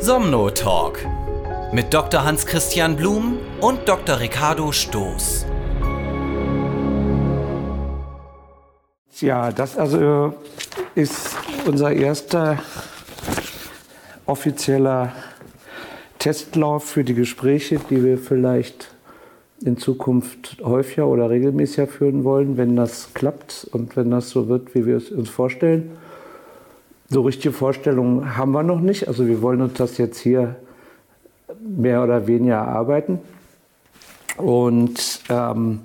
Somno Talk mit Dr. Hans-Christian Blum und Dr. Ricardo Stoß. Ja, das also ist unser erster offizieller Testlauf für die Gespräche, die wir vielleicht in Zukunft häufiger oder regelmäßiger führen wollen, wenn das klappt und wenn das so wird, wie wir es uns vorstellen. So richtige Vorstellungen haben wir noch nicht. Also wir wollen uns das jetzt hier mehr oder weniger erarbeiten. Und ähm,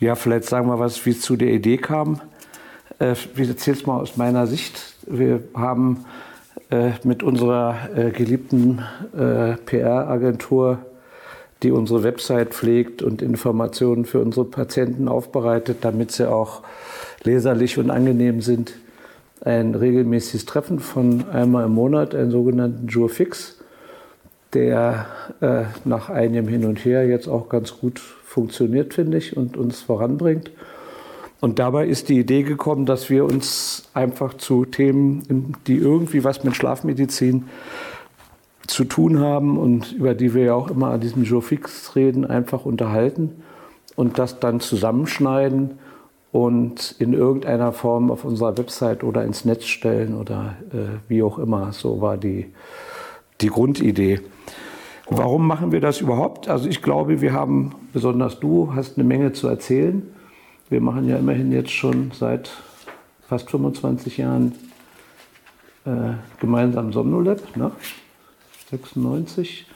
ja, vielleicht sagen wir was, wie es zu der Idee kam. Äh, ich erzähle es mal aus meiner Sicht. Wir haben äh, mit unserer äh, geliebten äh, PR-Agentur die unsere Website pflegt und Informationen für unsere Patienten aufbereitet, damit sie auch leserlich und angenehm sind. Ein regelmäßiges Treffen von einmal im Monat, einen sogenannten Jour Fix, der äh, nach einem Hin und Her jetzt auch ganz gut funktioniert, finde ich, und uns voranbringt. Und dabei ist die Idee gekommen, dass wir uns einfach zu Themen, die irgendwie was mit Schlafmedizin zu tun haben und über die wir ja auch immer an diesem Jour fix reden, einfach unterhalten und das dann zusammenschneiden und in irgendeiner Form auf unserer Website oder ins Netz stellen oder äh, wie auch immer. So war die, die Grundidee. Warum machen wir das überhaupt? Also ich glaube, wir haben, besonders du, hast eine Menge zu erzählen. Wir machen ja immerhin jetzt schon seit fast 25 Jahren äh, gemeinsam Somnolab. Ne? 96.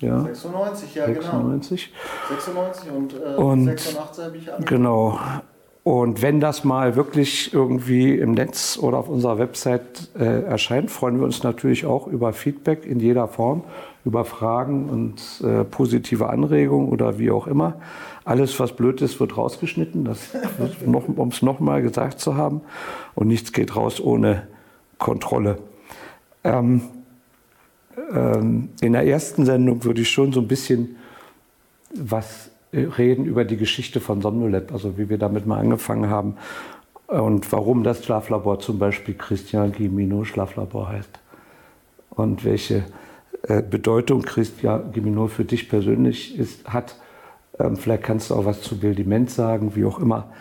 Ja. 96, ja 96. genau. 96 und, äh, und 86 habe ich angefangen. Genau. Und wenn das mal wirklich irgendwie im Netz oder auf unserer Website äh, erscheint, freuen wir uns natürlich auch über Feedback in jeder Form, über Fragen und äh, positive Anregungen oder wie auch immer. Alles, was blöd ist, wird rausgeschnitten, noch, um es nochmal gesagt zu haben. Und nichts geht raus ohne Kontrolle. Ähm, ähm, in der ersten Sendung würde ich schon so ein bisschen was reden über die Geschichte von Somnolab, also wie wir damit mal angefangen haben und warum das Schlaflabor zum Beispiel Christian Gimino Schlaflabor heißt und welche äh, Bedeutung Christian Gimino für dich persönlich ist, hat. Ähm, vielleicht kannst du auch was zu Bill Dement sagen, wie auch immer.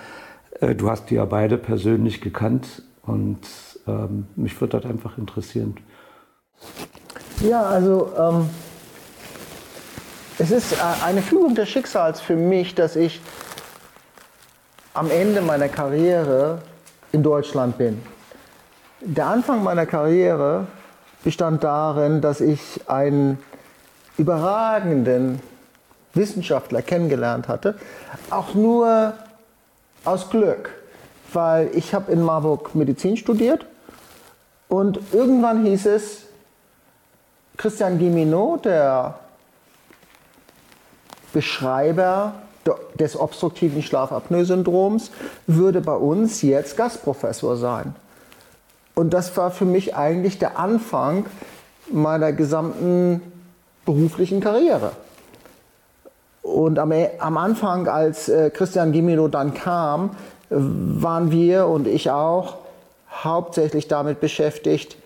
Äh, du hast die ja beide persönlich gekannt und ähm, mich würde das einfach interessieren. Ja, also ähm, es ist eine Fügung des Schicksals für mich, dass ich am Ende meiner Karriere in Deutschland bin. Der Anfang meiner Karriere bestand darin, dass ich einen überragenden Wissenschaftler kennengelernt hatte, auch nur aus Glück, weil ich habe in Marburg Medizin studiert und irgendwann hieß es, Christian Guilleminot, der Beschreiber des obstruktiven Schlafapnoe-Syndroms, würde bei uns jetzt Gastprofessor sein. Und das war für mich eigentlich der Anfang meiner gesamten beruflichen Karriere. Und am, am Anfang, als äh, Christian Gimino dann kam, waren wir und ich auch hauptsächlich damit beschäftigt,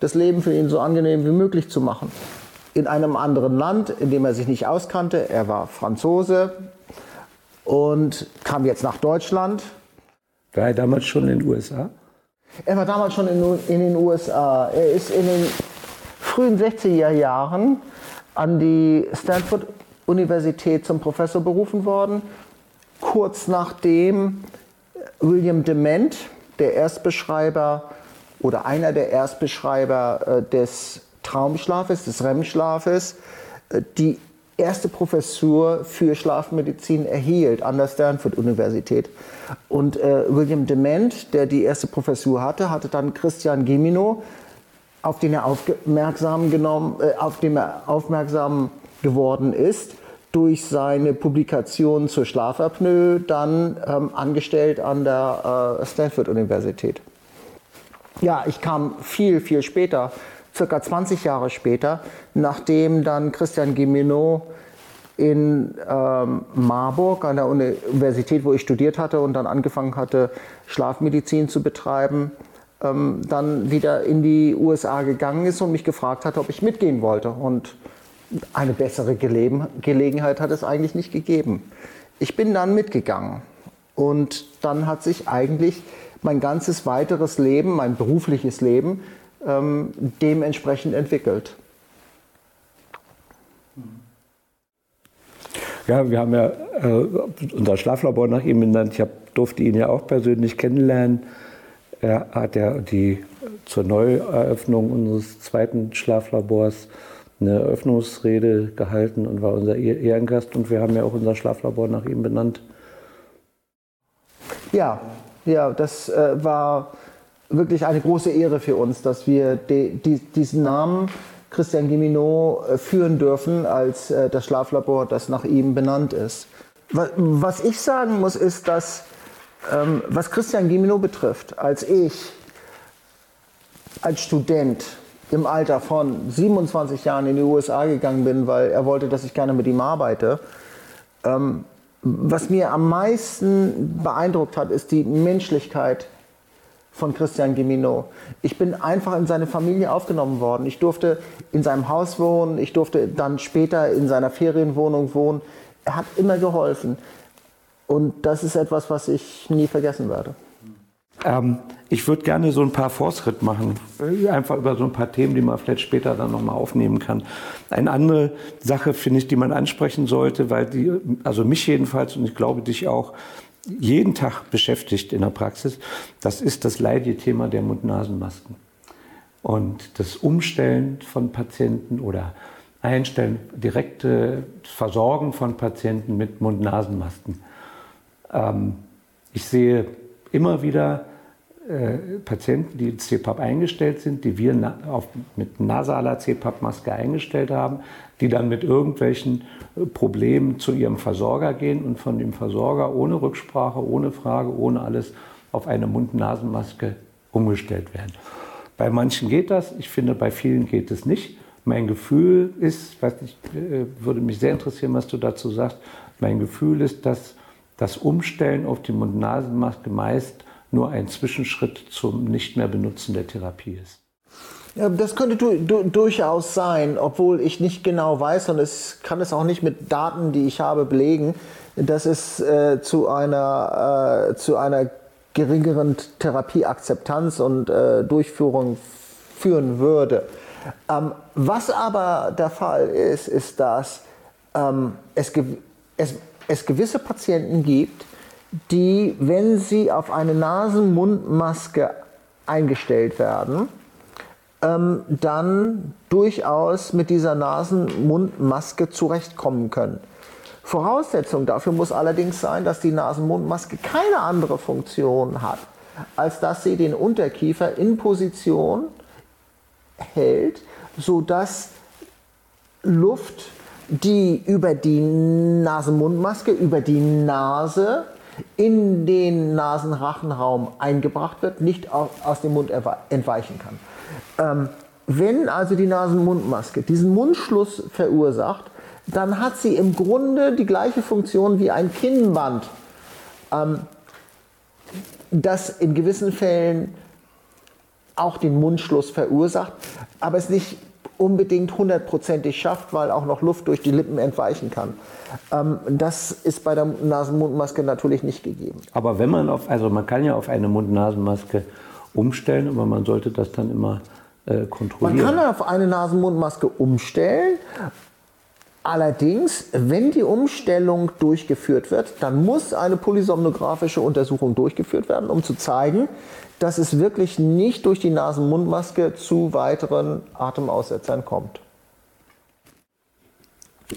das Leben für ihn so angenehm wie möglich zu machen. In einem anderen Land, in dem er sich nicht auskannte. Er war Franzose und kam jetzt nach Deutschland. War er damals schon in den USA? Er war damals schon in, in den USA. Er ist in den frühen 60er Jahren an die Stanford Universität zum Professor berufen worden. Kurz nachdem William Dement, der Erstbeschreiber oder einer der Erstbeschreiber äh, des Traumschlafes, des REM-Schlafes, äh, die erste Professur für Schlafmedizin erhielt an der Stanford-Universität. Und äh, William Dement, der die erste Professur hatte, hatte dann Christian Gimino, auf den er aufmerksam, genommen, äh, auf den er aufmerksam geworden ist, durch seine Publikation zur Schlafapnoe, dann ähm, angestellt an der äh, Stanford-Universität. Ja, ich kam viel, viel später, circa 20 Jahre später, nachdem dann Christian Gimeno in ähm, Marburg an der Universität, wo ich studiert hatte und dann angefangen hatte, Schlafmedizin zu betreiben, ähm, dann wieder in die USA gegangen ist und mich gefragt hat, ob ich mitgehen wollte. Und eine bessere Gelegen Gelegenheit hat es eigentlich nicht gegeben. Ich bin dann mitgegangen und dann hat sich eigentlich mein ganzes weiteres Leben, mein berufliches Leben ähm, dementsprechend entwickelt. Ja, wir haben ja äh, unser Schlaflabor nach ihm benannt. Ich hab, durfte ihn ja auch persönlich kennenlernen. Er hat ja die zur Neueröffnung unseres zweiten Schlaflabors eine Eröffnungsrede gehalten und war unser Ehrengast. Und wir haben ja auch unser Schlaflabor nach ihm benannt. Ja, ja, das äh, war wirklich eine große Ehre für uns, dass wir die, die, diesen Namen Christian Gimino äh, führen dürfen als äh, das Schlaflabor, das nach ihm benannt ist. Was ich sagen muss, ist, dass ähm, was Christian Gimino betrifft, als ich als Student im Alter von 27 Jahren in die USA gegangen bin, weil er wollte, dass ich gerne mit ihm arbeite, ähm, was mir am meisten beeindruckt hat, ist die Menschlichkeit von Christian Gimino. Ich bin einfach in seine Familie aufgenommen worden. Ich durfte in seinem Haus wohnen, ich durfte dann später in seiner Ferienwohnung wohnen. Er hat immer geholfen. Und das ist etwas, was ich nie vergessen werde. Ähm, ich würde gerne so ein paar Fortschritt machen, einfach über so ein paar Themen, die man vielleicht später dann nochmal aufnehmen kann. Eine andere Sache finde ich, die man ansprechen sollte, weil die, also mich jedenfalls und ich glaube dich auch, jeden Tag beschäftigt in der Praxis, das ist das leidige Thema der Mund-Nasen-Masken. Und das Umstellen von Patienten oder Einstellen, direkte Versorgen von Patienten mit Mund-Nasen-Masken. Ähm, ich sehe immer wieder äh, Patienten, die CPAP eingestellt sind, die wir na, auf, mit nasaler CPAP-Maske eingestellt haben, die dann mit irgendwelchen äh, Problemen zu ihrem Versorger gehen und von dem Versorger ohne Rücksprache, ohne Frage, ohne alles auf eine Mund-Nasen-Maske umgestellt werden. Bei manchen geht das, ich finde, bei vielen geht es nicht. Mein Gefühl ist, weiß nicht, äh, würde mich sehr interessieren, was du dazu sagst, mein Gefühl ist, dass das Umstellen auf die Mund-Nasen-Maske meist nur ein Zwischenschritt zum nicht mehr benutzen der Therapie ist. Ja, das könnte du, du, durchaus sein, obwohl ich nicht genau weiß und es kann es auch nicht mit Daten, die ich habe, belegen, dass es äh, zu, einer, äh, zu einer geringeren Therapieakzeptanz und äh, Durchführung führen würde. Ähm, was aber der Fall ist, ist, dass ähm, es, es, es gewisse Patienten gibt, die, wenn sie auf eine Nasen-Mund-Maske eingestellt werden, ähm, dann durchaus mit dieser Nasen-Mund-Maske zurechtkommen können. Voraussetzung dafür muss allerdings sein, dass die Nasen-Mund-Maske keine andere Funktion hat, als dass sie den Unterkiefer in Position hält, sodass Luft, die über die Nasen-Mund-Maske, über die Nase in den Nasenrachenraum eingebracht wird, nicht aus dem Mund entweichen kann. Ähm, wenn also die Nasen-Mund-Maske diesen Mundschluss verursacht, dann hat sie im Grunde die gleiche Funktion wie ein Kinnband, ähm, das in gewissen Fällen auch den Mundschluss verursacht, aber es nicht unbedingt hundertprozentig schafft, weil auch noch Luft durch die Lippen entweichen kann. Ähm, das ist bei der Nasen-Mund-Maske natürlich nicht gegeben. Aber wenn man auf, also man kann ja auf eine Mund-Nasen-Maske umstellen, aber man sollte das dann immer äh, kontrollieren. Man kann auf eine Nasen-Mund-Maske umstellen. Allerdings, wenn die Umstellung durchgeführt wird, dann muss eine polysomnographische Untersuchung durchgeführt werden, um zu zeigen, dass es wirklich nicht durch die Nasen-Mund-Maske zu weiteren Atemaussetzern kommt.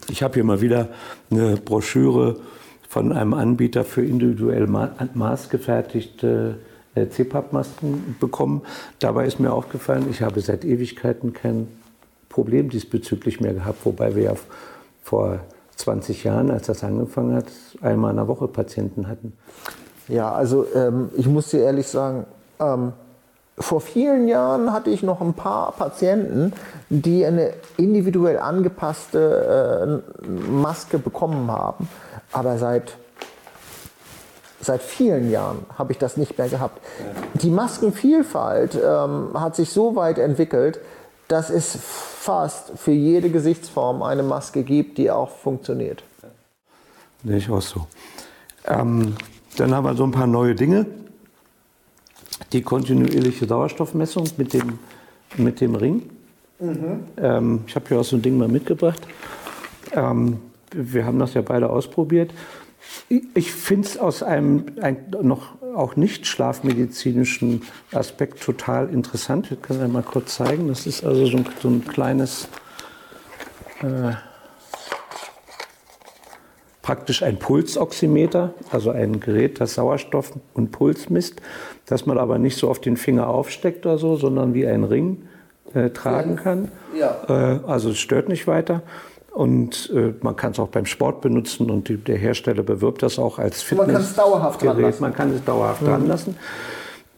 Ich habe hier mal wieder eine Broschüre von einem Anbieter für individuell maßgefertigte äh, CPAP-Masken bekommen. Dabei ist mir aufgefallen, ich habe seit Ewigkeiten kein Problem diesbezüglich mehr gehabt, wobei wir ja vor 20 Jahren, als das angefangen hat, einmal in der Woche Patienten hatten. Ja, also ähm, ich muss dir ehrlich sagen, ähm, vor vielen Jahren hatte ich noch ein paar Patienten, die eine individuell angepasste äh, Maske bekommen haben. Aber seit seit vielen Jahren habe ich das nicht mehr gehabt. Die Maskenvielfalt ähm, hat sich so weit entwickelt, dass es fast für jede Gesichtsform eine Maske gibt, die auch funktioniert. Sehe ich auch so. Ähm, dann haben wir so ein paar neue Dinge. Die kontinuierliche Sauerstoffmessung mit dem, mit dem Ring. Mhm. Ähm, ich habe hier auch so ein Ding mal mitgebracht. Ähm, wir haben das ja beide ausprobiert. Ich finde es aus einem ein, noch auch nicht schlafmedizinischen Aspekt total interessant. Wir können ja mal kurz zeigen. Das ist also so ein, so ein kleines, äh, praktisch ein Pulsoximeter, also ein Gerät, das Sauerstoff und Puls misst, das man aber nicht so auf den Finger aufsteckt oder so, sondern wie ein Ring äh, tragen kann. Ja. Äh, also es stört nicht weiter. Und äh, man kann es auch beim Sport benutzen und die, der Hersteller bewirbt das auch als Fitness. Man kann es dauerhaft dran lassen. Man kann es dauerhaft mhm. dran lassen.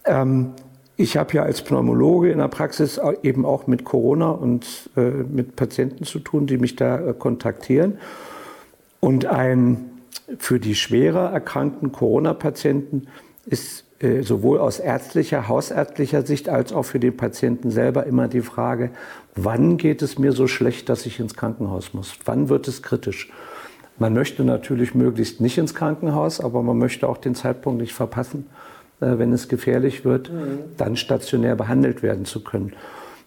Ähm, ich habe ja als Pneumologe in der Praxis eben auch mit Corona und äh, mit Patienten zu tun, die mich da äh, kontaktieren. Und ein für die schwerer erkrankten Corona-Patienten ist sowohl aus ärztlicher, hausärztlicher Sicht als auch für den Patienten selber immer die Frage, wann geht es mir so schlecht, dass ich ins Krankenhaus muss? Wann wird es kritisch? Man möchte natürlich möglichst nicht ins Krankenhaus, aber man möchte auch den Zeitpunkt nicht verpassen, äh, wenn es gefährlich wird, mhm. dann stationär behandelt werden zu können.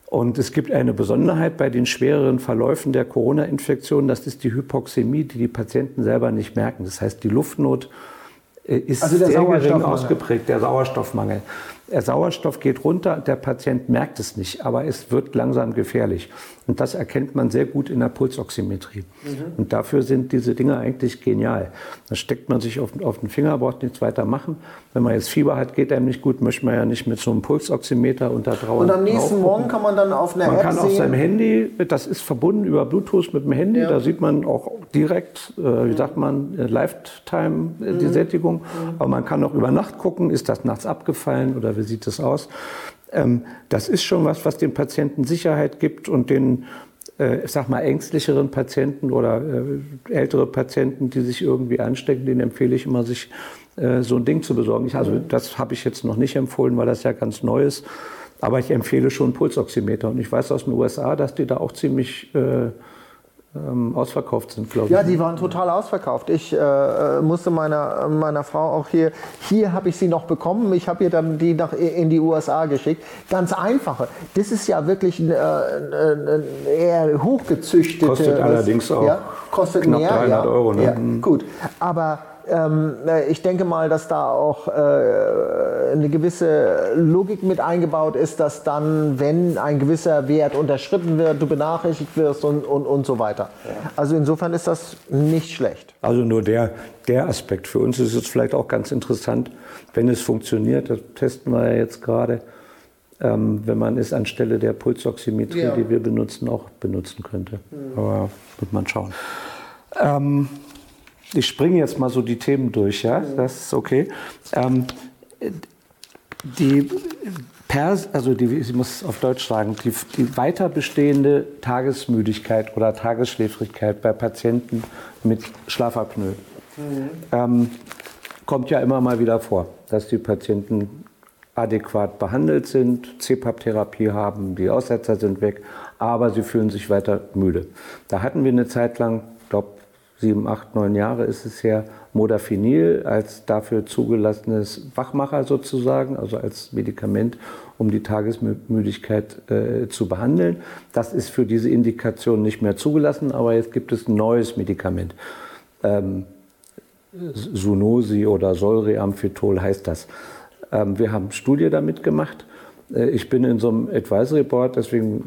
Und es gibt eine Besonderheit bei den schwereren Verläufen der Corona-Infektion, das ist die Hypoxämie, die die Patienten selber nicht merken. Das heißt, die Luftnot äh, ist also sehr gering ausgeprägt, der Sauerstoffmangel. Der Sauerstoff geht runter, der Patient merkt es nicht, aber es wird langsam gefährlich. Und das erkennt man sehr gut in der Pulsoximetrie. Mhm. Und dafür sind diese Dinge eigentlich genial. Da steckt man sich auf, auf den Finger, braucht nichts weiter machen. Wenn man jetzt Fieber hat, geht einem nicht gut, möchte man ja nicht mit so einem Pulsoximeter unter Trauer. Und am nächsten Morgen kann man dann auf einer man App kann auf seinem Handy, das ist verbunden über Bluetooth mit dem Handy, ja. da sieht man auch direkt, äh, wie sagt man, äh, Lifetime äh, die mhm. Sättigung. Mhm. Aber man kann auch über Nacht gucken, ist das nachts abgefallen oder wie sieht es aus. Ähm, das ist schon was, was den Patienten Sicherheit gibt und den, äh, ich sag mal, ängstlicheren Patienten oder äh, ältere Patienten, die sich irgendwie anstecken, denen empfehle ich immer, sich äh, so ein Ding zu besorgen. Ich, also das habe ich jetzt noch nicht empfohlen, weil das ja ganz neu ist. Aber ich empfehle schon Pulsoximeter. Und ich weiß aus den USA, dass die da auch ziemlich äh, ähm, ausverkauft sind, glaube ich. Ja, die waren total ausverkauft. Ich äh, musste meiner, meiner Frau auch hier, hier habe ich sie noch bekommen, ich habe ihr dann die nach, in die USA geschickt. Ganz einfache. Das ist ja wirklich ein, äh, ein eher hochgezüchtete. Kostet allerdings auch ja, kostet knapp mehr, 300 ja, Euro. Ne? Ja, gut, aber ähm, äh, ich denke mal, dass da auch äh, eine gewisse Logik mit eingebaut ist, dass dann, wenn ein gewisser Wert unterschritten wird, du benachrichtigt wirst und, und, und so weiter. Ja. Also insofern ist das nicht schlecht. Also nur der, der Aspekt. Für uns ist es vielleicht auch ganz interessant, wenn es funktioniert, das testen wir ja jetzt gerade, ähm, wenn man es anstelle der Pulsoximetrie, ja. die wir benutzen, auch benutzen könnte. Mhm. Aber wird man schauen. Ähm, ich springe jetzt mal so die Themen durch, ja, das ist okay. Ähm, die Pers also die, ich muss auf Deutsch sagen, die, die weiter bestehende Tagesmüdigkeit oder Tagesschläfrigkeit bei Patienten mit Schlafapnoe mhm. ähm, kommt ja immer mal wieder vor, dass die Patienten adäquat behandelt sind, CPAP-Therapie haben, die Aussetzer sind weg, aber sie fühlen sich weiter müde. Da hatten wir eine Zeit lang, glaube sieben, acht, neun Jahre ist es her, Modafinil als dafür zugelassenes Wachmacher sozusagen, also als Medikament, um die Tagesmüdigkeit äh, zu behandeln. Das ist für diese Indikation nicht mehr zugelassen, aber jetzt gibt es ein neues Medikament. Ähm, Sunosi oder Solriamfetol heißt das. Ähm, wir haben Studie damit gemacht ich bin in so einem Advisory Board, deswegen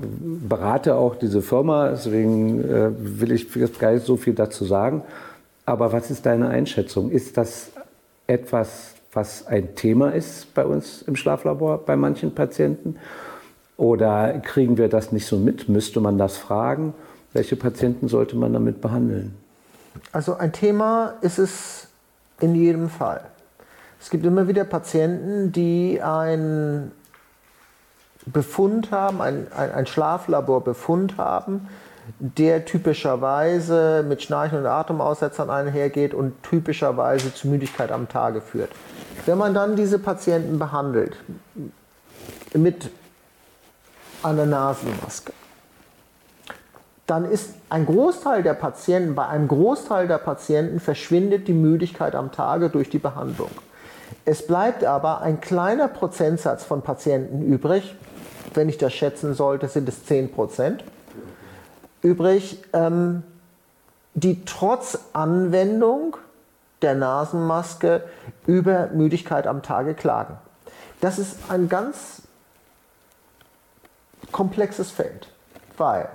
berate auch diese Firma, deswegen äh, will ich gar nicht so viel dazu sagen. Aber was ist deine Einschätzung? Ist das etwas, was ein Thema ist bei uns im Schlaflabor, bei manchen Patienten? Oder kriegen wir das nicht so mit? Müsste man das fragen? Welche Patienten sollte man damit behandeln? Also ein Thema ist es in jedem Fall. Es gibt immer wieder Patienten, die ein Befund haben, ein, ein, Schlaflaborbefund haben, der typischerweise mit Schnarchen und Atemaussetzern einhergeht und typischerweise zu Müdigkeit am Tage führt. Wenn man dann diese Patienten behandelt mit einer Nasenmaske, dann ist ein Großteil der Patienten, bei einem Großteil der Patienten verschwindet die Müdigkeit am Tage durch die Behandlung. Es bleibt aber ein kleiner Prozentsatz von Patienten übrig, wenn ich das schätzen sollte, sind es 10 Prozent, übrig, ähm, die trotz Anwendung der Nasenmaske über Müdigkeit am Tage klagen. Das ist ein ganz komplexes Feld, weil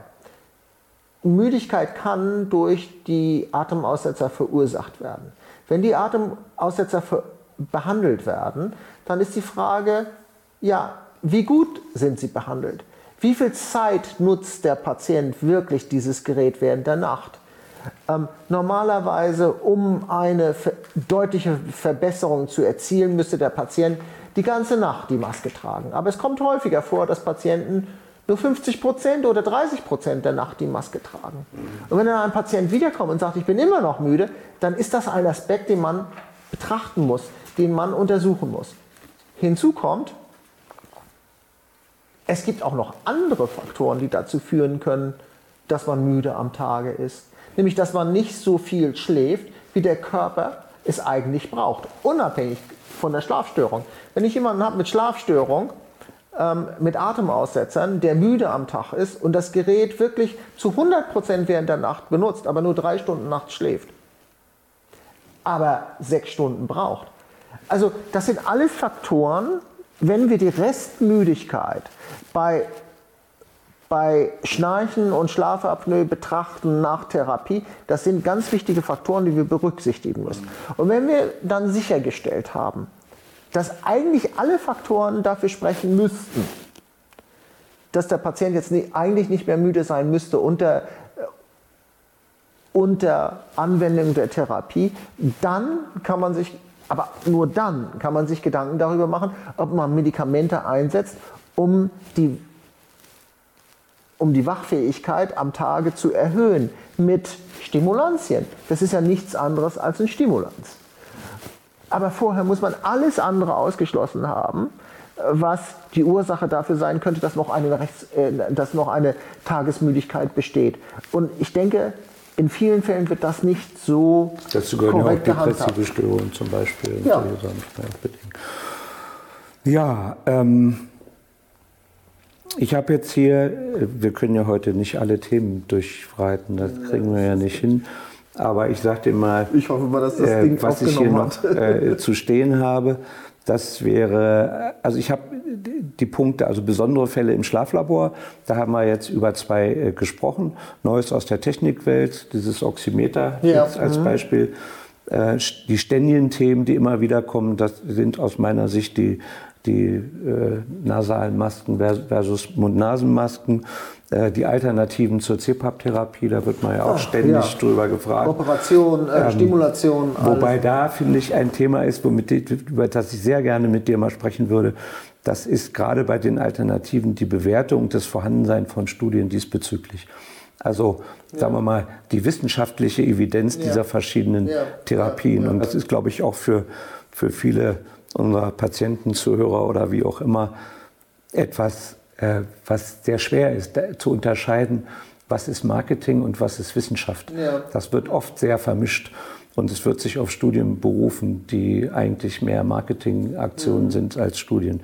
Müdigkeit kann durch die Atemaussetzer verursacht werden. Wenn die Atemaussetzer behandelt werden, dann ist die Frage, ja, wie gut sind sie behandelt? Wie viel Zeit nutzt der Patient wirklich dieses Gerät während der Nacht? Ähm, normalerweise, um eine deutliche Verbesserung zu erzielen, müsste der Patient die ganze Nacht die Maske tragen. Aber es kommt häufiger vor, dass Patienten nur 50 Prozent oder 30 Prozent der Nacht die Maske tragen. Und wenn dann ein Patient wiederkommt und sagt, ich bin immer noch müde, dann ist das ein Aspekt, den man betrachten muss, den man untersuchen muss. Hinzu kommt, es gibt auch noch andere Faktoren, die dazu führen können, dass man müde am Tage ist. Nämlich, dass man nicht so viel schläft, wie der Körper es eigentlich braucht, unabhängig von der Schlafstörung. Wenn ich jemanden habe mit Schlafstörung, ähm, mit Atemaussetzern, der müde am Tag ist und das Gerät wirklich zu 100% während der Nacht benutzt, aber nur drei Stunden nachts schläft, aber sechs Stunden braucht. Also das sind alles Faktoren, wenn wir die Restmüdigkeit bei, bei Schnarchen und Schlafapnoe betrachten nach Therapie, das sind ganz wichtige Faktoren, die wir berücksichtigen müssen. Und wenn wir dann sichergestellt haben, dass eigentlich alle Faktoren dafür sprechen müssten, dass der Patient jetzt nicht, eigentlich nicht mehr müde sein müsste unter, unter Anwendung der Therapie, dann kann man sich aber nur dann kann man sich Gedanken darüber machen, ob man Medikamente einsetzt, um die, um die Wachfähigkeit am Tage zu erhöhen mit Stimulantien. Das ist ja nichts anderes als ein Stimulanz. Aber vorher muss man alles andere ausgeschlossen haben, was die Ursache dafür sein könnte, dass noch eine, Rechts, äh, dass noch eine Tagesmüdigkeit besteht. Und ich denke, in vielen Fällen wird das nicht so Dazu gehören korrekt ja auch depressive Störungen zum Beispiel. Ja, ja ähm, ich habe jetzt hier, wir können ja heute nicht alle Themen durchreiten, das kriegen wir ja nicht hin. Aber ich sagte mal, ich hoffe mal, dass das äh, Ding was ich hier noch äh, zu stehen habe. Das wäre, also ich habe die Punkte, also besondere Fälle im Schlaflabor, da haben wir jetzt über zwei äh, gesprochen. Neues aus der Technikwelt, dieses Oximeter ja. als mhm. Beispiel. Äh, die ständigen Themen, die immer wieder kommen, das sind aus meiner Sicht die, die äh, nasalen Masken versus Mund-Nasen-Masken. Äh, die Alternativen zur CPAP-Therapie, da wird man ja auch Ach, ständig ja. drüber gefragt. Operation, äh, ähm, Stimulation. Wobei alles. da, finde ich, ein Thema ist, womit, über das ich sehr gerne mit dir mal sprechen würde. Das ist gerade bei den Alternativen die Bewertung des Vorhandenseins von Studien diesbezüglich. Also ja. sagen wir mal, die wissenschaftliche Evidenz ja. dieser verschiedenen. Therapien. Und das ist, glaube ich, auch für, für viele unserer Patienten, Zuhörer oder wie auch immer etwas was sehr schwer ist zu unterscheiden, was ist Marketing und was ist Wissenschaft. Ja. Das wird oft sehr vermischt und es wird sich auf Studien berufen, die eigentlich mehr Marketingaktionen mhm. sind als Studien.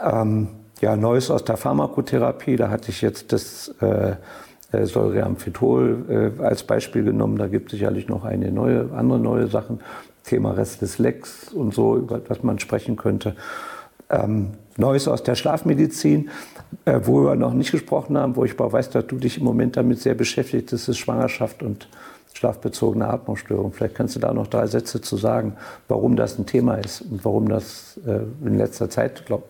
Ähm, ja, Neues aus der Pharmakotherapie, da hatte ich jetzt das äh, äh Solriamfetol äh, als Beispiel genommen. Da gibt es sicherlich noch eine neue, andere neue Sachen. Thema Restless Legs und so, über das man sprechen könnte. Ähm, Neues aus der Schlafmedizin, äh, wo wir noch nicht gesprochen haben, wo ich aber weiß, dass du dich im Moment damit sehr beschäftigt, das ist Schwangerschaft und schlafbezogene Atmungsstörung. Vielleicht kannst du da noch drei Sätze zu sagen, warum das ein Thema ist und warum das äh, in letzter Zeit, glaub,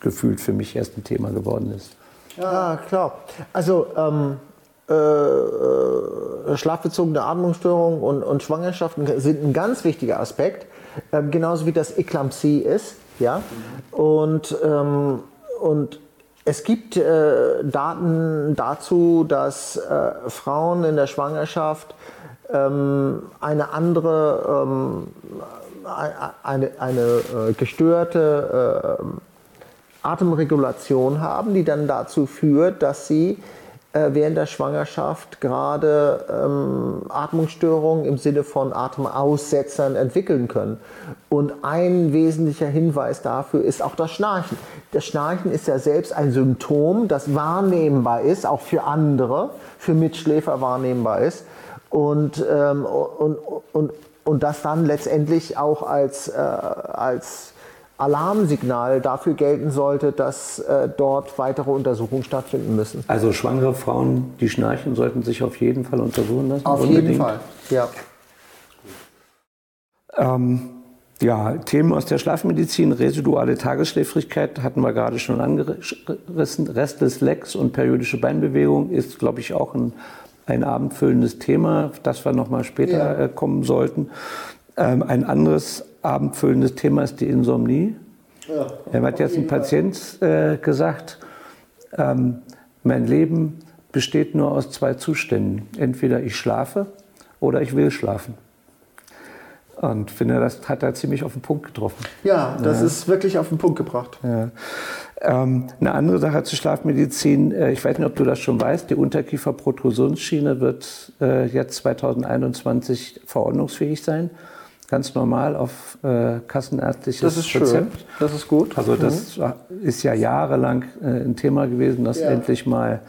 gefühlt für mich erst ein Thema geworden ist. Ja, klar. Also ähm, äh, äh schlafbezogene Atmungsstörungen und, und, Schwangerschaften sind ein ganz wichtiger Aspekt, äh, genauso wie das Eklampsie ist. Ja? Und, ähm, und es gibt äh, Daten dazu, dass äh, Frauen in der Schwangerschaft ähm, eine andere, ähm, eine, eine äh, gestörte äh, Atemregulation haben, die dann dazu führt, dass sie während der Schwangerschaft gerade ähm, Atmungsstörungen im Sinne von Atemaussetzern entwickeln können. Und ein wesentlicher Hinweis dafür ist auch das Schnarchen. Das Schnarchen ist ja selbst ein Symptom, das wahrnehmbar ist, auch für andere, für Mitschläfer wahrnehmbar ist. Und, ähm, und, und, und das dann letztendlich auch als, äh, als Alarmsignal dafür gelten sollte, dass äh, dort weitere Untersuchungen stattfinden müssen. Also schwangere Frauen, die schnarchen, sollten sich auf jeden Fall untersuchen lassen? Auf Unbedingt. jeden Fall, ja. Ähm, ja, Themen aus der Schlafmedizin, residuale Tagesschläfrigkeit hatten wir gerade schon angerissen. Restless Legs und periodische Beinbewegung ist, glaube ich, auch ein, ein abendfüllendes Thema, das wir nochmal später ja. äh, kommen sollten. Ähm, ein anderes abendfüllendes Thema ist die Insomnie. Ja, er hat jetzt ein Patient äh, gesagt, ähm, mein Leben besteht nur aus zwei Zuständen. Entweder ich schlafe oder ich will schlafen. Und finde, das hat er ziemlich auf den Punkt getroffen. Ja, das ja. ist wirklich auf den Punkt gebracht. Ja. Ähm, eine andere Sache zur Schlafmedizin, äh, ich weiß nicht, ob du das schon weißt, die Unterkieferprotrusionsschiene wird äh, jetzt 2021 verordnungsfähig sein ganz normal auf äh, kassenärztliches das ist Rezept. Schön. Das ist gut. Also das mhm. ist ja jahrelang äh, ein Thema gewesen, dass ja. endlich mal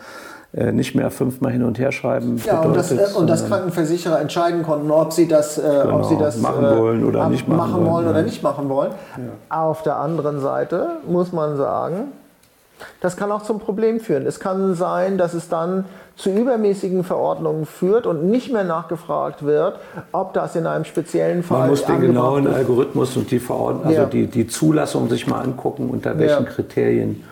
äh, nicht mehr fünfmal hin und her schreiben. Ja, und, das, äh, und dass Krankenversicherer entscheiden konnten, ob sie das, äh, genau, ob sie das machen wollen oder nicht machen, machen wollen, oder nicht machen wollen. Ja. Auf der anderen Seite muss man sagen, das kann auch zum Problem führen. Es kann sein, dass es dann zu übermäßigen Verordnungen führt und nicht mehr nachgefragt wird, ob das in einem speziellen Fall. Man muss den genauen ist. Algorithmus und die Verordnung, also ja. die, die Zulassung sich mal angucken, unter welchen ja. Kriterien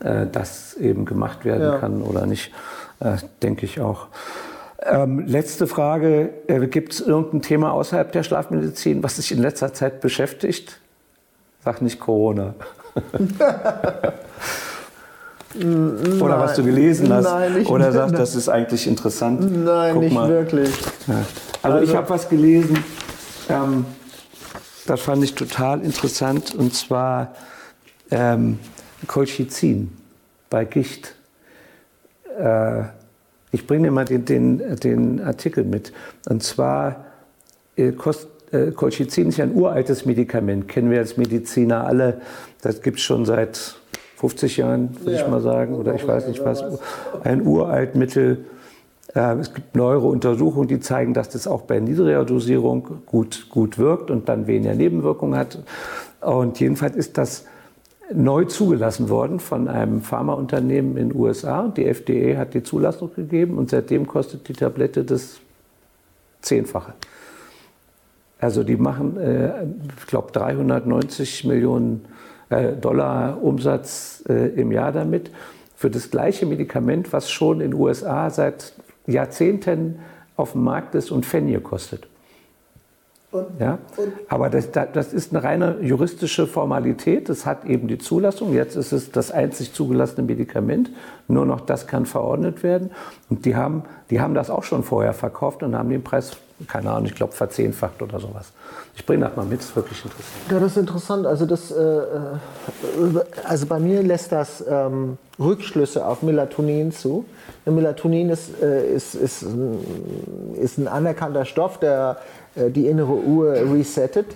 äh, das eben gemacht werden ja. kann oder nicht, äh, denke ich auch. Ähm, letzte Frage: äh, Gibt es irgendein Thema außerhalb der Schlafmedizin, was sich in letzter Zeit beschäftigt? Sag nicht Corona. Nein. Oder was du gelesen hast. Nein, nicht Oder sagst, das ist eigentlich interessant. Nein, Guck nicht mal. wirklich. Ja. Also, also, ich habe was gelesen, ähm, das fand ich total interessant, und zwar ähm, Colchicin bei Gicht. Äh, ich bringe dir mal den, den, den, Artikel mit. Und zwar, äh, kost, äh, Colchicin ist ja ein uraltes Medikament, kennen wir als Mediziner alle. Das gibt es schon seit 50 Jahren, würde ja. ich mal sagen, oder ich weiß nicht was, ein uralt Mittel. Äh, es gibt neuere Untersuchungen, die zeigen, dass das auch bei niedriger Dosierung gut, gut wirkt und dann weniger Nebenwirkungen hat. Und jedenfalls ist das neu zugelassen worden von einem Pharmaunternehmen in den USA. Die FDA hat die Zulassung gegeben und seitdem kostet die Tablette das Zehnfache. Also die machen, äh, ich glaube, 390 Millionen Dollar Umsatz äh, im Jahr damit für das gleiche Medikament, was schon in den USA seit Jahrzehnten auf dem Markt ist und Pfennige kostet. Und, ja? Und? Aber das, das, ist eine reine juristische Formalität. Es hat eben die Zulassung. Jetzt ist es das einzig zugelassene Medikament. Nur noch das kann verordnet werden. Und die haben, die haben das auch schon vorher verkauft und haben den Preis, keine Ahnung, ich glaube, verzehnfacht oder sowas. Ich bringe das mal mit, ist wirklich interessant. Ja, das ist interessant. Also, das, äh, äh, also bei mir lässt das ähm, Rückschlüsse auf Melatonin zu. Melatonin ist, äh, ist, ist, ist ein anerkannter Stoff, der äh, die innere Uhr resettet.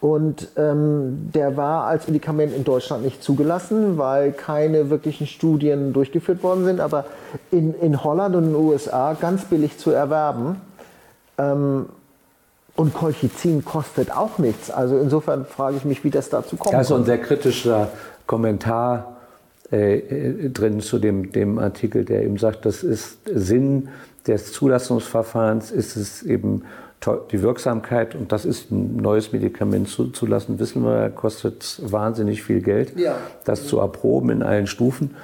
Und ähm, der war als Medikament in Deutschland nicht zugelassen, weil keine wirklichen Studien durchgeführt worden sind, aber in, in Holland und in den USA ganz billig zu erwerben. Ähm, und Colchicin kostet auch nichts. Also insofern frage ich mich, wie das dazu kommt. Da ist so ein sehr kritischer Kommentar äh, äh, drin zu dem, dem Artikel, der eben sagt, das ist Sinn des Zulassungsverfahrens, ist es eben die Wirksamkeit, und das ist ein neues Medikament zuzulassen, wissen wir, kostet wahnsinnig viel Geld, ja. das zu erproben in allen Stufen.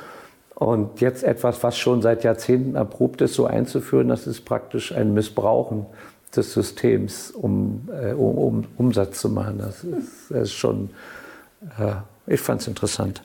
Und jetzt etwas, was schon seit Jahrzehnten erprobt ist, so einzuführen, das ist praktisch ein Missbrauchen des Systems, um, äh, um, um Umsatz zu machen. Das ist, das ist schon, äh, ich fand es interessant.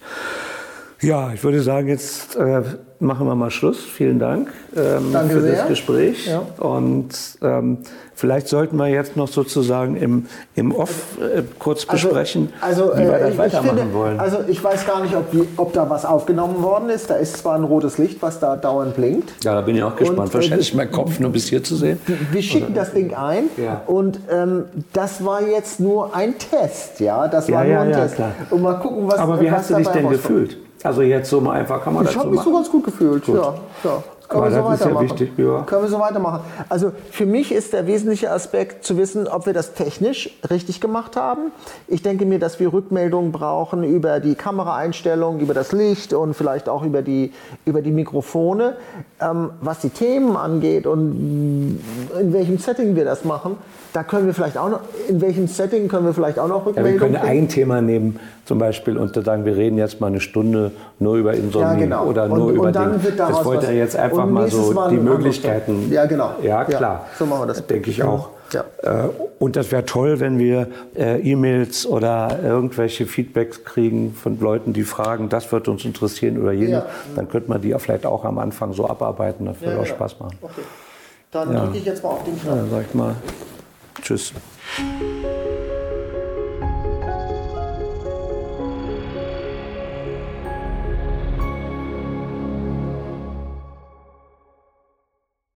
Ja, ich würde sagen, jetzt äh, machen wir mal Schluss. Vielen Dank ähm, Danke für sehr. das Gespräch. Ja. Und ähm, vielleicht sollten wir jetzt noch sozusagen im, im Off äh, kurz besprechen, also, wie wir äh, das ich weitermachen finde, wollen. Also ich weiß gar nicht, ob, die, ob da was aufgenommen worden ist. Da ist zwar ein rotes Licht, was da dauernd blinkt. ja, da bin ich auch gespannt. Und, äh, Wahrscheinlich ist mein Kopf nur bis hier zu sehen. Wir schicken das Ding ein Ja. und ähm, das war jetzt nur ein Test, ja, das Ja, war ja, nur ein ja, Test. klar. Und mal gucken, was Aber wie was hast du dich denn rauskommt. gefühlt? Also jetzt so mal einfach, kann man Ich das so habe mich so machen? ganz gut gefühlt. Ja, ja. Können Aber wir so das ist ja weitermachen. wichtig, ja. Können wir so weitermachen. Also für mich ist der wesentliche Aspekt zu wissen, ob wir das technisch richtig gemacht haben. Ich denke mir, dass wir Rückmeldungen brauchen über die Kameraeinstellungen, über das Licht und vielleicht auch über die, über die Mikrofone. Ähm, was die Themen angeht und in welchem Setting wir das machen, da können wir vielleicht auch noch, in welchem Setting können wir vielleicht auch noch Ja, wir Rückmeldungen können ein Thema nehmen, zum Beispiel, und sagen, wir reden jetzt mal eine Stunde nur über Insomnie Ja, genau. oder nur Und- über dann daraus Das wollte er jetzt einfach mal so Mal die Möglichkeiten. Ja, genau. Ja, Ja, klar. so machen wir das. Denke ich auch. Ja. Äh, Und das wäre toll, wenn wir äh, E-Mails oder irgendwelche Feedbacks kriegen von Leuten, die fragen, das wird uns interessieren oder jenes. Ja. Dann könnte man die ja vielleicht auch am Anfang so abarbeiten. Das würde Ja, auch. Spaß machen. Okay. Dann drücke ich jetzt mal auf den Knopf. Dann sag ich mal. Tschüss.